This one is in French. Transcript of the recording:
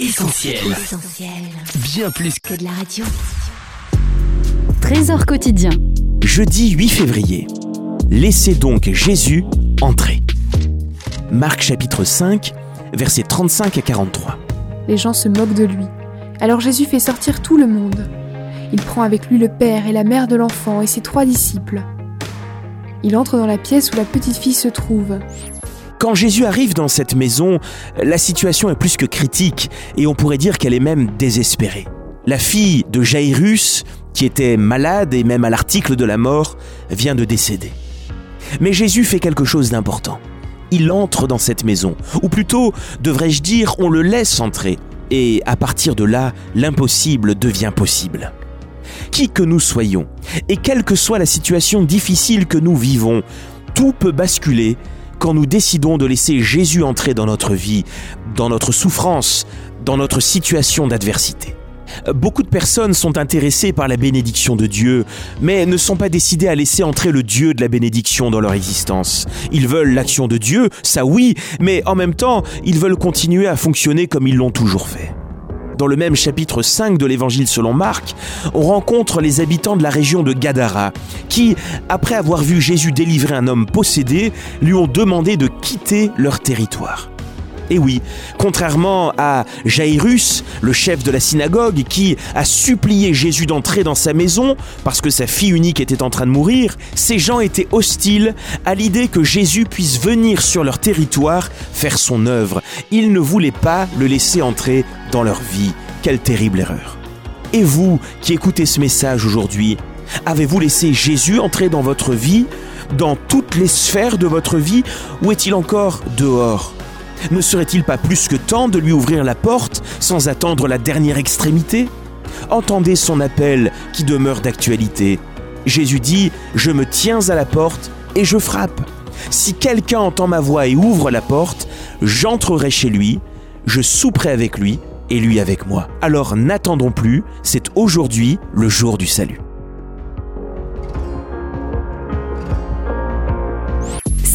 Essentiel. Bien plus que de la radio. Trésor quotidien. Jeudi 8 février. Laissez donc Jésus entrer. Marc chapitre 5, versets 35 à 43. Les gens se moquent de lui. Alors Jésus fait sortir tout le monde. Il prend avec lui le père et la mère de l'enfant et ses trois disciples. Il entre dans la pièce où la petite fille se trouve. Quand Jésus arrive dans cette maison, la situation est plus que critique et on pourrait dire qu'elle est même désespérée. La fille de Jairus, qui était malade et même à l'article de la mort, vient de décéder. Mais Jésus fait quelque chose d'important. Il entre dans cette maison, ou plutôt, devrais-je dire, on le laisse entrer, et à partir de là, l'impossible devient possible. Qui que nous soyons, et quelle que soit la situation difficile que nous vivons, tout peut basculer quand nous décidons de laisser Jésus entrer dans notre vie, dans notre souffrance, dans notre situation d'adversité. Beaucoup de personnes sont intéressées par la bénédiction de Dieu, mais ne sont pas décidées à laisser entrer le Dieu de la bénédiction dans leur existence. Ils veulent l'action de Dieu, ça oui, mais en même temps, ils veulent continuer à fonctionner comme ils l'ont toujours fait dans le même chapitre 5 de l'évangile selon Marc, on rencontre les habitants de la région de Gadara, qui, après avoir vu Jésus délivrer un homme possédé, lui ont demandé de quitter leur territoire. Et oui, contrairement à Jairus, le chef de la synagogue, qui a supplié Jésus d'entrer dans sa maison parce que sa fille unique était en train de mourir, ces gens étaient hostiles à l'idée que Jésus puisse venir sur leur territoire faire son œuvre. Ils ne voulaient pas le laisser entrer dans leur vie. Quelle terrible erreur. Et vous qui écoutez ce message aujourd'hui, avez-vous laissé Jésus entrer dans votre vie, dans toutes les sphères de votre vie, ou est-il encore dehors? Ne serait-il pas plus que temps de lui ouvrir la porte sans attendre la dernière extrémité? Entendez son appel qui demeure d'actualité. Jésus dit, Je me tiens à la porte et je frappe. Si quelqu'un entend ma voix et ouvre la porte, j'entrerai chez lui, je souperai avec lui et lui avec moi. Alors n'attendons plus, c'est aujourd'hui le jour du salut.